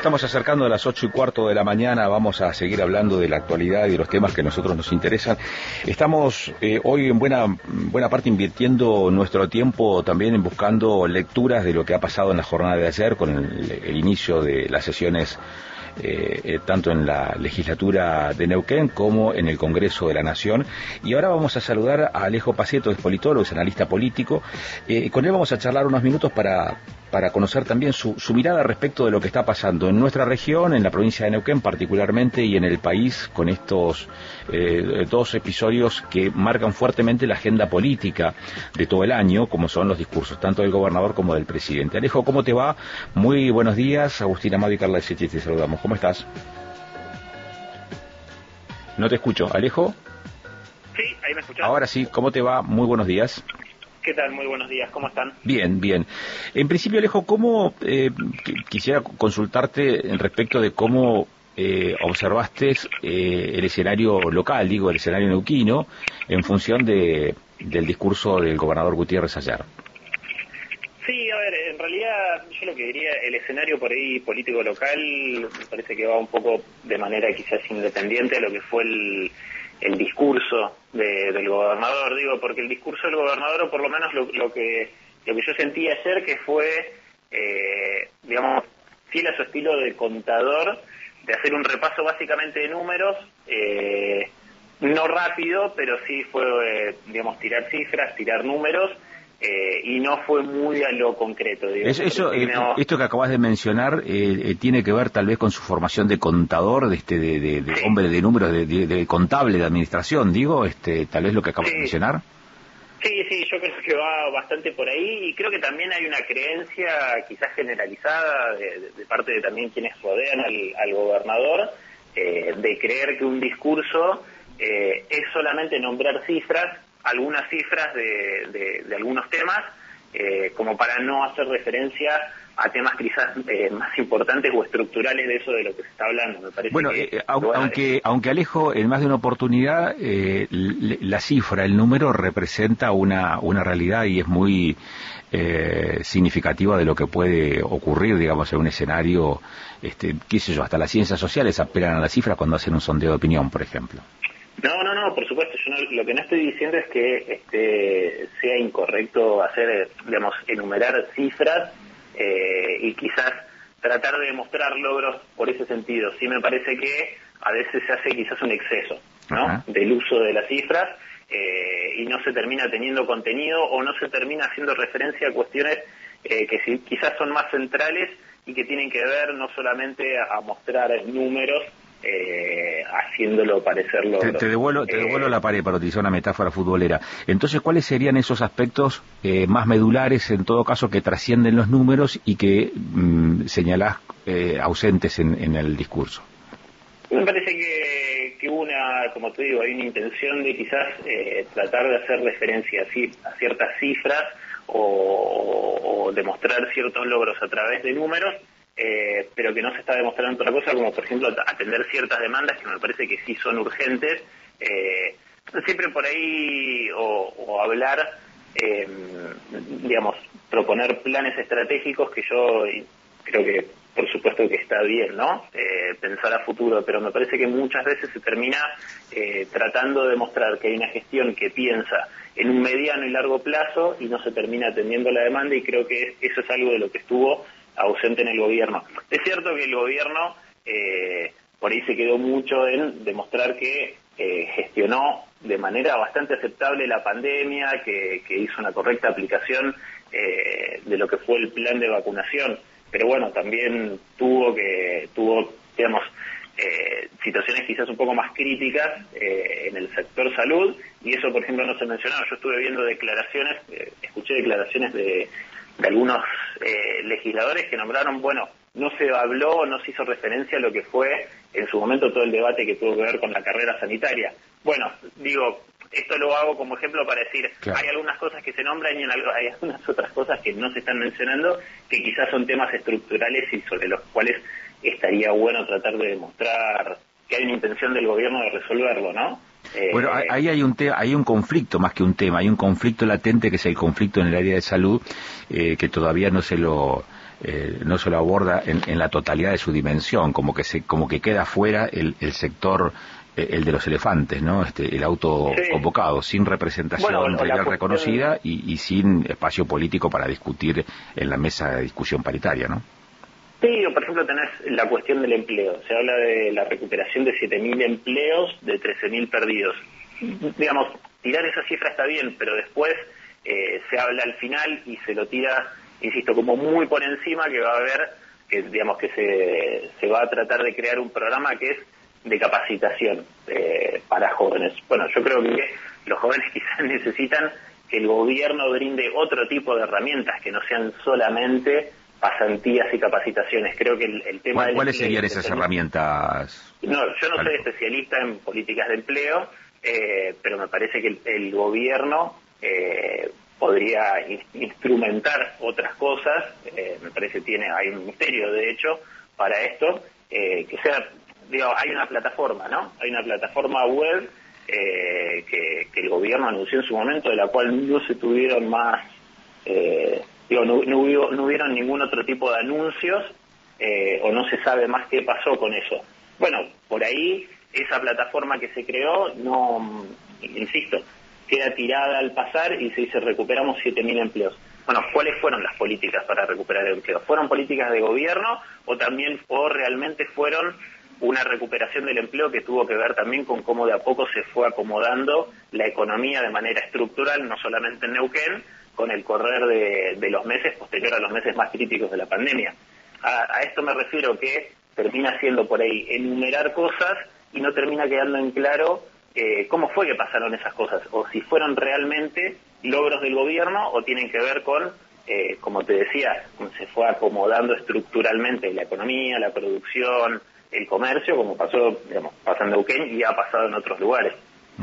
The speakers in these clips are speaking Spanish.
estamos acercando a las ocho y cuarto de la mañana, vamos a seguir hablando de la actualidad y de los temas que a nosotros nos interesan. Estamos eh, hoy en buena, buena parte invirtiendo nuestro tiempo también en buscando lecturas de lo que ha pasado en la jornada de ayer con el inicio de las sesiones eh, eh, tanto en la legislatura de Neuquén como en el Congreso de la Nación. Y ahora vamos a saludar a Alejo Paceto, es politólogo, es analista político. Eh, con él vamos a charlar unos minutos para, para conocer también su, su, mirada respecto de lo que está pasando en nuestra región, en la provincia de Neuquén particularmente y en el país con estos eh, dos episodios que marcan fuertemente la agenda política de todo el año, como son los discursos tanto del gobernador como del presidente. Alejo, ¿cómo te va? Muy buenos días. Agustín Amado y Carla Sechi, te saludamos. ¿Cómo estás? No te escucho. ¿Alejo? Sí, ahí me escuchas. Ahora sí, ¿cómo te va? Muy buenos días. ¿Qué tal? Muy buenos días, ¿cómo están? Bien, bien. En principio, Alejo, ¿cómo eh, quisiera consultarte en respecto de cómo eh, observaste eh, el escenario local, digo, el escenario neuquino, en función de, del discurso del gobernador Gutiérrez ayer? Sí, a ver, en realidad yo lo que diría, el escenario por ahí político local me parece que va un poco de manera quizás independiente a lo que fue el el discurso del gobernador, digo, porque el discurso del gobernador, o por lo menos lo, que lo que yo sentí ayer, que fue, eh, digamos, fiel a su estilo de contador, de hacer un repaso básicamente de números, eh, no rápido, pero sí fue, eh, digamos, tirar cifras, tirar números, eh, y no fue muy a lo concreto. eso, eh, esto que acabas de mencionar eh, tiene que ver tal vez con su formación de contador, de este, de, hombre de números, de, contable de administración, digo, este, tal vez lo que acabas de mencionar. Sí, sí, yo creo que va bastante por ahí y creo que también hay una creencia quizás generalizada de, parte de también quienes rodean al, gobernador de creer que un discurso es solamente nombrar cifras algunas cifras de, de, algunos temas, eh, como para no hacer referencia a temas quizás eh, más importantes o estructurales de eso de lo que se está hablando. Me parece bueno, eh, aunque, aunque Alejo, en más de una oportunidad, la cifra, el número representa una, una realidad y es muy significativa de lo que puede ocurrir, digamos, en un escenario, este, qué sé yo, hasta las ciencias sociales apelan a las cifras cuando hacen un sondeo de opinión, por ejemplo. No, no, no, por supuesto. Yo lo que no estoy diciendo es que este, sea incorrecto hacer, digamos, enumerar cifras eh, y quizás tratar de demostrar logros por ese sentido. Sí me parece que a veces se hace quizás un exceso, ¿no? Del uso de las cifras eh, y no se termina teniendo contenido o no se termina haciendo referencia a cuestiones eh, que quizás son más centrales y que tienen que ver no solamente a mostrar números, eh, haciéndolo parecerlo. Te, te devuelvo, te devuelvo eh, la pared para utilizar una metáfora futbolera. Entonces, ¿cuáles serían esos aspectos eh, más medulares, en todo caso, que trascienden los números y que mm, señalás eh, ausentes en, el discurso? Me parece que, que una, como te digo, hay una intención de quizás tratar de hacer referencia a, ciertas cifras o, o demostrar ciertos logros a través de números eh, pero que no se está demostrando otra cosa, como por ejemplo atender ciertas demandas que me parece que sí son urgentes. Eh, siempre por ahí, o, hablar, eh, digamos, proponer planes estratégicos que yo creo que por supuesto que está bien, ¿no? pensar a futuro, pero me parece que muchas veces se termina tratando de demostrar que hay una gestión que piensa en un mediano y largo plazo y no se termina atendiendo la demanda y creo que eso es algo de lo que estuvo ausente en el gobierno. Es cierto que el gobierno eh, por ahí se quedó mucho en demostrar que eh, gestionó de manera bastante aceptable la pandemia, que, hizo una correcta aplicación eh, de lo que fue el plan de vacunación, pero bueno, también tuvo que tuvo, digamos, situaciones quizás un poco más críticas en el sector salud y eso, por ejemplo, no se mencionó. Yo estuve viendo declaraciones, escuché declaraciones de de algunos eh, legisladores que nombraron, bueno, no se habló, no se hizo referencia a lo que fue en su momento todo el debate que tuvo que ver con la carrera sanitaria. Bueno, digo, esto lo hago como ejemplo para decir, hay algunas cosas que se nombran y hay algunas otras cosas que no se están mencionando, que quizás son temas estructurales y sobre los cuales estaría bueno tratar de demostrar que hay una intención del gobierno de resolverlo, ¿no? Bueno, eh, ahí hay un, hay un conflicto más que un tema, hay un conflicto latente que es el conflicto en el área de salud, eh, que todavía no se lo eh, no se lo aborda en, la totalidad de su dimensión, como que se, como que queda fuera el, el sector eh, el de los elefantes, ¿no? Este, el auto convocado, sin representación real reconocida y, y, sin espacio político para discutir en la mesa de discusión paritaria, ¿no? Sí, o por ejemplo tenés la cuestión del empleo. Se habla de la recuperación de 7.000 empleos, de 13.000 perdidos. Digamos, tirar esa cifra está bien, pero después eh, se habla al final y se lo tira, insisto, como muy por encima que va a haber, que digamos que se, se va a tratar de crear un programa que es de capacitación eh, para jóvenes. Bueno, yo creo que los jóvenes quizás necesitan que el gobierno brinde otro tipo de herramientas que no sean solamente pasantías y capacitaciones. Creo que el, tema... ¿Cuáles serían esas herramientas? No, yo no soy especialista en políticas de empleo, eh, pero me parece que el, gobierno eh, podría instrumentar otras cosas, eh, me parece que tiene, hay un ministerio de hecho para esto, que sea, digo, hay una plataforma, ¿no? Hay una plataforma web que, que, el gobierno anunció en su momento, de la cual no se tuvieron más digo, no, hubo, no hubieron ningún otro tipo de anuncios eh, o no se sabe más qué pasó con eso. Bueno, por ahí esa plataforma que se creó, no, insisto, queda tirada al pasar y se dice recuperamos 7.000 empleos. Bueno, ¿cuáles fueron las políticas para recuperar el empleo? ¿Fueron políticas de gobierno o también o realmente fueron una recuperación del empleo que tuvo que ver también con cómo de a poco se fue acomodando la economía de manera estructural, no solamente en Neuquén, con el correr de, los meses posterior a los meses más críticos de la pandemia. A, esto me refiero que termina siendo por ahí enumerar cosas y no termina quedando en claro eh, cómo fue que pasaron esas cosas, o si fueron realmente logros del gobierno o tienen que ver con, eh, como te decía, cómo se fue acomodando estructuralmente la economía, la producción, el comercio, como pasó, digamos, pasando en Neuquén y ha pasado en otros lugares.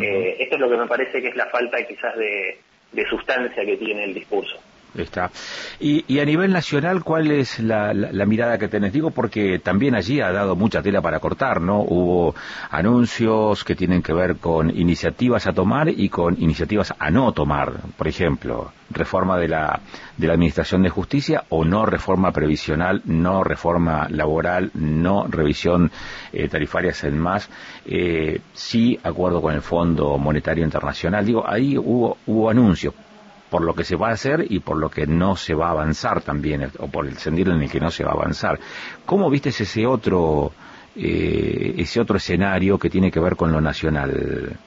Eh, esto es lo que me parece que es la falta quizás de, de sustancia que tiene el discurso. Está. Y, a nivel nacional, ¿cuál es la, mirada que tenés? Digo porque también allí ha dado mucha tela para cortar, ¿no? Hubo anuncios que tienen que ver con iniciativas a tomar y con iniciativas a no tomar. Por ejemplo, reforma de la, de la Administración de Justicia o no reforma previsional, no reforma laboral, no revisión eh, tarifaria en más. Eh, sí, acuerdo con el Fondo Monetario Internacional. Digo, ahí hubo, hubo anuncios por lo que se va a hacer y por lo que no se va a avanzar también, o por el sentido en el que no se va a avanzar. ¿Cómo viste ese otro, eh, ese otro escenario que tiene que ver con lo nacional?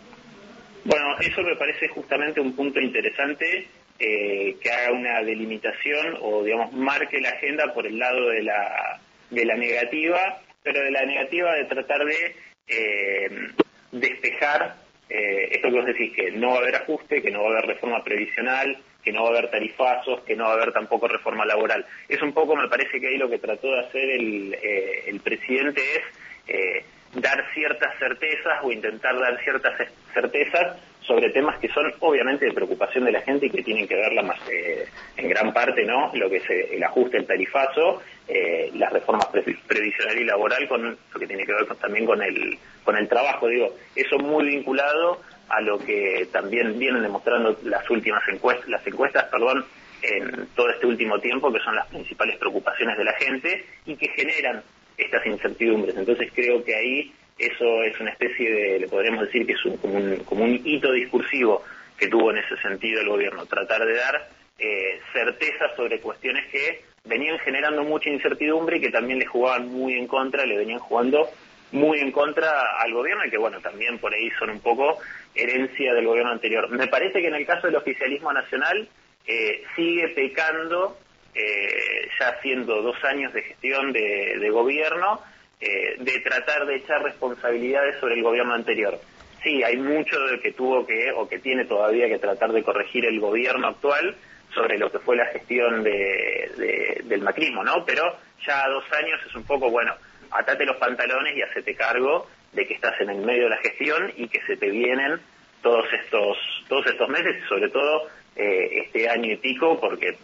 Bueno, eso me parece justamente un punto interesante eh, que haga una delimitación o, digamos, marque la agenda por el lado de la, de la negativa, pero de la negativa de tratar de eh, despejar eh, esto que vos decís, que no va a haber ajuste, que no va a haber reforma previsional, que no va a haber tarifazos, que no va a haber tampoco reforma laboral. Es un poco, me parece que ahí lo que trató de hacer el, eh, el presidente es eh, dar ciertas certezas o intentar dar ciertas certezas sobre temas que son obviamente de preocupación de la gente y que tienen que ver más, eh, en gran parte no lo que es eh, el ajuste el tarifazo eh, las reformas previsional y laboral con lo que tiene que ver también con el con el trabajo. Digo eso muy vinculado a lo que también vienen demostrando las últimas encuestas las encuestas perdón en todo este último tiempo que son las principales preocupaciones de la gente y que generan estas incertidumbres. Entonces creo que ahí eso es una especie de, le podríamos decir que es un, como, un, como un hito discursivo que tuvo en ese sentido el gobierno, tratar de dar eh, certeza sobre cuestiones que venían generando mucha incertidumbre y que también le jugaban muy en contra, le venían jugando muy en contra al gobierno y que bueno, también por ahí son un poco herencia del gobierno anterior. Me parece que en el caso del oficialismo nacional eh, sigue pecando, eh, ya haciendo dos años de gestión de gobierno, eh, de tratar de echar responsabilidades sobre el gobierno anterior. Sí, hay mucho de que tuvo que, o que tiene todavía que tratar de corregir el gobierno actual sobre lo que fue la gestión de, del macrismo, ¿no? Pero ya a dos años es un poco, bueno, atate los pantalones y hacete cargo de que estás en el medio de la gestión y que se te vienen todos estos todos estos meses y sobre todo eh, este año y pico porque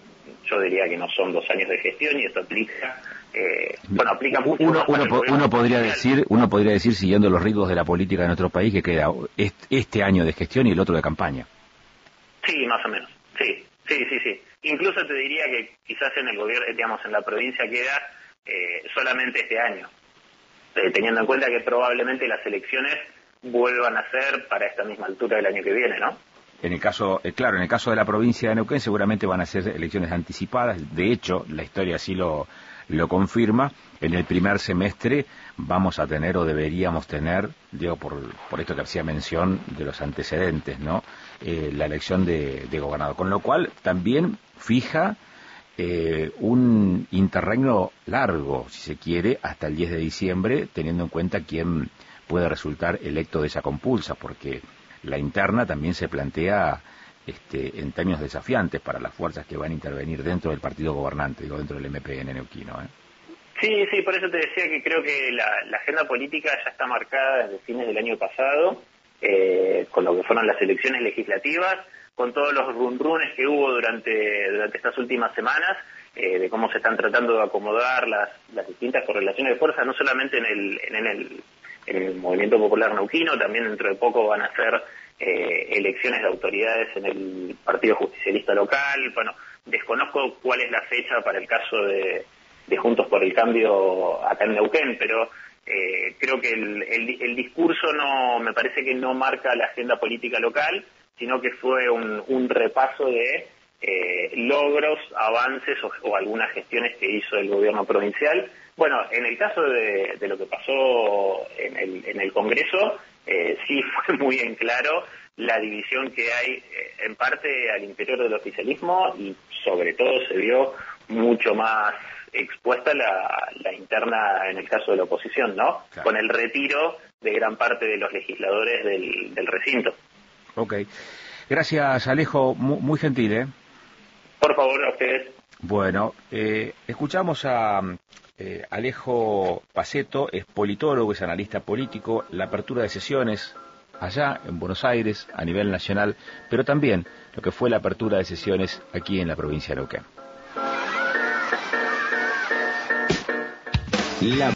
yo diría que no son dos años de gestión y esto aplica eh, bueno, aplica mucho uno, uno, podría decir, uno podría decir, siguiendo los ritmos de la política de nuestro país, que queda este año de gestión y el otro de campaña. Sí, más o menos. Sí, sí, sí, sí. incluso te diría que quizás en el gobierno, digamos, en la provincia queda eh, solamente este año, eh, teniendo en cuenta que probablemente las elecciones vuelvan a ser para esta misma altura del año que viene, ¿no? En el caso, eh, claro, en el caso de la provincia de Neuquén seguramente van a ser elecciones anticipadas. De hecho, la historia así lo, lo confirma. En el primer semestre vamos a tener o deberíamos tener, digo por, por esto que hacía mención de los antecedentes, ¿no? Eh, la elección de, gobernador. Con lo cual también fija eh, un interregno largo, si se quiere, hasta el 10 de diciembre, teniendo en cuenta quién puede resultar electo de esa compulsa, porque la interna también se plantea este, en términos desafiantes para las fuerzas que van a intervenir dentro del partido gobernante, digo, dentro del MPN neuquino. ¿eh? Sí, sí, por eso te decía que creo que la, agenda política ya está marcada desde fines del año pasado, eh, con lo que fueron las elecciones legislativas, con todos los runrunes que hubo durante, durante estas últimas semanas, eh, de cómo se están tratando de acomodar las, las distintas correlaciones de fuerza, no solamente en el, en el el movimiento popular neuquino, también dentro de poco van a ser eh, elecciones de autoridades en el Partido Justicialista local, bueno, desconozco cuál es la fecha para el caso de, Juntos por el Cambio acá en Neuquén, pero eh, creo que el, discurso no, me parece que no marca la agenda política local, sino que fue un, repaso de eh, logros, avances o, algunas gestiones que hizo el gobierno provincial bueno, en el caso de, lo que pasó en el, en el Congreso, eh, sí fue muy en claro la división que hay eh, en parte al interior del oficialismo y sobre todo se vio mucho más expuesta la, interna en el caso de la oposición, ¿no? Con el retiro de gran parte de los legisladores del, recinto. Ok. Gracias, Alejo. Muy, gentil, ¿eh? Por favor, a ustedes. Bueno, eh, escuchamos a eh, Alejo Paceto es politólogo, es analista político, la apertura de sesiones allá en Buenos Aires a nivel nacional, pero también lo que fue la apertura de sesiones aquí en la provincia de Neuquén.